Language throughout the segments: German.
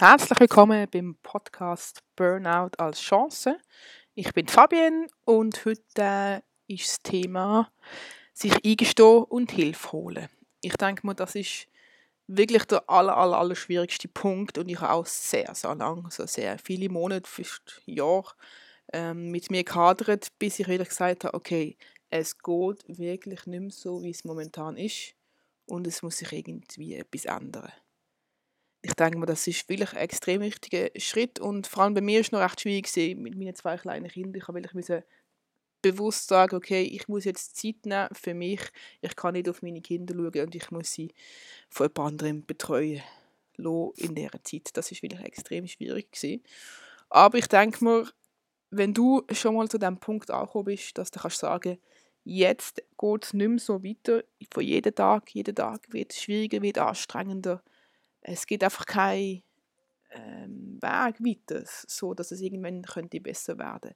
Herzlich willkommen beim Podcast Burnout als Chance. Ich bin Fabienne und heute ist das Thema sich eingestehen und Hilfe holen. Ich denke mal, das ist wirklich der aller, aller, aller schwierigste Punkt und ich habe auch sehr, sehr lange, also sehr viele Monate, fast Jahre ähm, mit mir gehadert, bis ich wieder gesagt habe, okay, es geht wirklich nicht mehr so, wie es momentan ist und es muss sich irgendwie etwas ändern ich denke mal, das ist wirklich ein extrem wichtiger Schritt und vor allem bei mir war es noch recht schwierig mit meinen zwei kleinen Kindern. Ich musste bewusst sagen, okay, ich muss jetzt Zeit nehmen für mich. Ich kann nicht auf meine Kinder schauen und ich muss sie von jemand anderem betreuen in dieser Zeit. Das ist wirklich extrem schwierig gewesen. Aber ich denke mir, wenn du schon mal zu dem Punkt angekommen bist, dass du kannst sagen, jetzt geht es nicht mehr so weiter. Von jedem Tag, jeden Tag wird es schwieriger, wird anstrengender es gibt einfach keinen ähm, Weg weiter, so dass es irgendwann könnte besser werden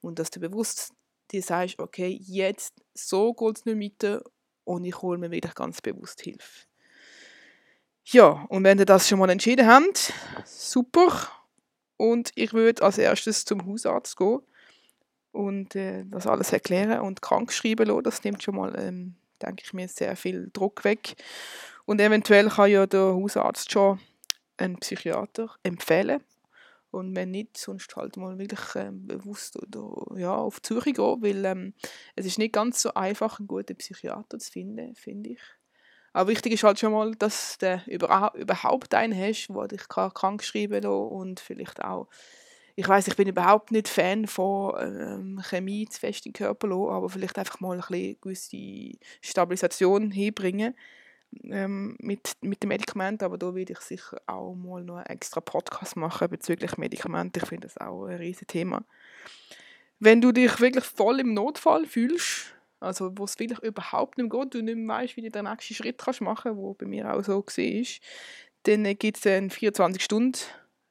und dass du bewusst dir sagst, okay, jetzt so geht es nicht weiter und ich hole mir wieder ganz bewusst Hilfe. Ja, und wenn ihr das schon mal entschieden habt, super. Und ich würde als erstes zum Hausarzt gehen und äh, das alles erklären und krank schreiben lassen. Das nimmt schon mal, ähm, denke ich mir, sehr viel Druck weg. Und eventuell kann ja der Hausarzt schon einen Psychiater empfehlen. Und wenn nicht, sonst halt mal wirklich ähm, bewusst oder, ja, auf die Suche gehen, weil ähm, es ist nicht ganz so einfach, einen guten Psychiater zu finden, finde ich. Aber wichtig ist halt schon mal, dass du überhaupt einen hast, der dich krank schreiben kann und vielleicht auch ich weiß, ich bin überhaupt nicht Fan von ähm, Chemie zu fest im Körper lassen, aber vielleicht einfach mal ein bisschen gewisse Stabilisation hinbringen ähm, mit, mit dem Medikament, aber da werde ich sicher auch mal noch einen extra Podcast machen bezüglich Medikamente. Ich finde das auch ein riesiges Thema. Wenn du dich wirklich voll im Notfall fühlst, also wo es vielleicht überhaupt nicht geht, du nicht mehr weißt, wie du den nächsten Schritt kannst machen kannst, wo bei mir auch so war, dann gibt es einen 24 Stunden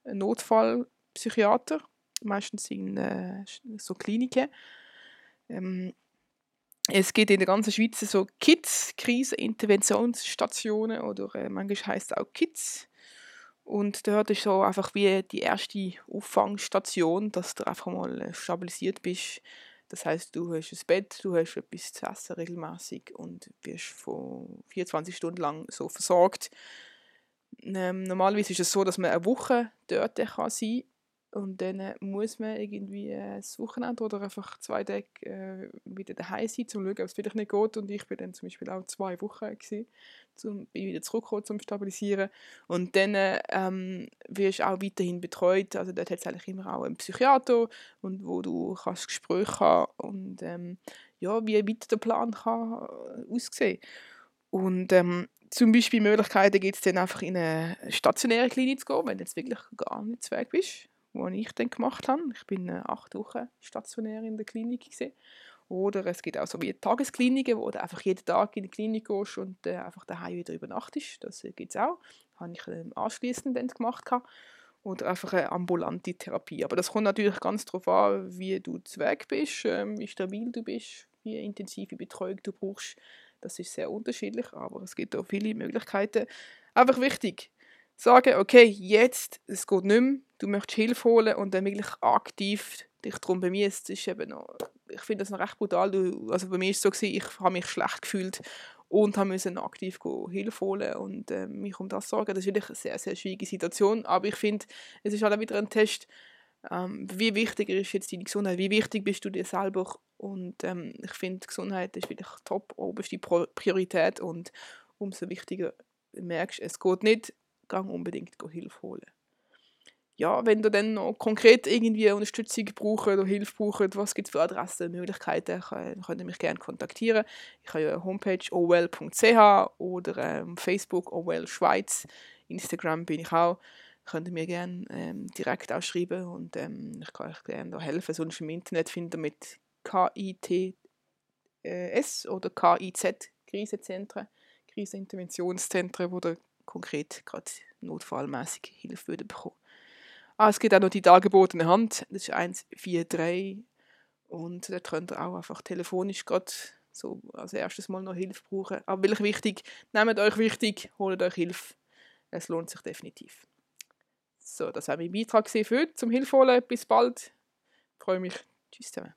Notfallpsychiater, meistens in äh, so Kliniken. Ähm, es gibt in der ganzen Schweiz so Kids, Kriseninterventionsstationen oder äh, manchmal heißt es auch Kids. Und dort ist so einfach wie die erste Auffangstation, dass du einfach mal äh, stabilisiert bist. Das heißt, du hast ein Bett, du hast etwas zu essen regelmäßig und wirst von 24 Stunden lang so versorgt. Ähm, normalerweise ist es so, dass man eine Woche dort kann sein und dann äh, muss man irgendwie äh, das Wochenende oder einfach zwei Tage äh, wieder daheim sein, um zu schauen, ob es vielleicht nicht geht. Und ich bin dann zum Beispiel auch zwei Wochen gewesen, bin wieder zurückgekommen zum Stabilisieren. Und dann ähm, wirst du auch weiterhin betreut. Also dort hat es eigentlich immer auch einen Psychiater, und wo du kannst Gespräche haben und ähm, ja, wie weiter der Plan kann äh, aussehen. Und ähm, zum Beispiel Möglichkeiten gibt es dann einfach in eine stationäre Klinik zu gehen, wenn du jetzt wirklich gar nicht weg bist was ich dann gemacht habe. Ich bin äh, acht Wochen stationär in der Klinik gewesen. Oder es gibt auch so wie Tageskliniken, wo du einfach jeden Tag in die Klinik gehst und äh, einfach daheim wieder übernachtest. Das äh, gibt es auch. Das habe ich ähm, anschließend dann gemacht. Gehabt. Oder einfach eine ambulante Therapie. Aber das kommt natürlich ganz darauf an, wie du zu Weg bist, ähm, wie stabil du bist, wie intensive Betreuung du brauchst. Das ist sehr unterschiedlich, aber es gibt auch viele Möglichkeiten. Einfach wichtig, sagen, okay, jetzt, es geht nicht mehr, du möchtest Hilfe holen und dann wirklich aktiv dich darum bemühst, ist eben noch, ich finde das noch recht brutal, du, also bei mir war es so, ich habe mich schlecht gefühlt und habe müssen aktiv Hilfe holen und äh, mich um das sorgen. Das ist wirklich eine sehr, sehr schwierige Situation, aber ich finde, es ist halt auch wieder ein Test, ähm, wie wichtig ist jetzt deine Gesundheit, wie wichtig bist du dir selber? Und ähm, ich finde, Gesundheit ist wirklich top, oberste Priorität. Und umso wichtiger merkst, es geht nicht gang unbedingt Hilfe holen. Ja, wenn du dann noch konkret irgendwie Unterstützung braucht oder Hilfe braucht, was gibt es für Adressen, Möglichkeiten, könnt ihr mich gerne kontaktieren. Ich habe ja eine Homepage owell.ch oder ähm, Facebook owell Schweiz, Instagram bin ich auch. Könnt ihr mir gerne ähm, direkt auch schreiben und ähm, ich kann euch gerne da helfen. Sonst im Internet findet ihr mit KITS oder KIZ Krisenzentren, Kriseninterventionszentren, wo ihr konkret gerade notfallmäßig Hilfe bekommen. Ah, es gibt auch noch die dargebotene Hand, das ist 143 und da könnt ihr auch einfach telefonisch gerade so als erstes mal noch Hilfe brauchen. Aber wirklich wichtig, nehmt euch wichtig, holt euch Hilfe. Es lohnt sich definitiv. So, das war mein Beitrag für heute zum Hilfe holen. Bis bald. Ich freue mich. Tschüss zusammen.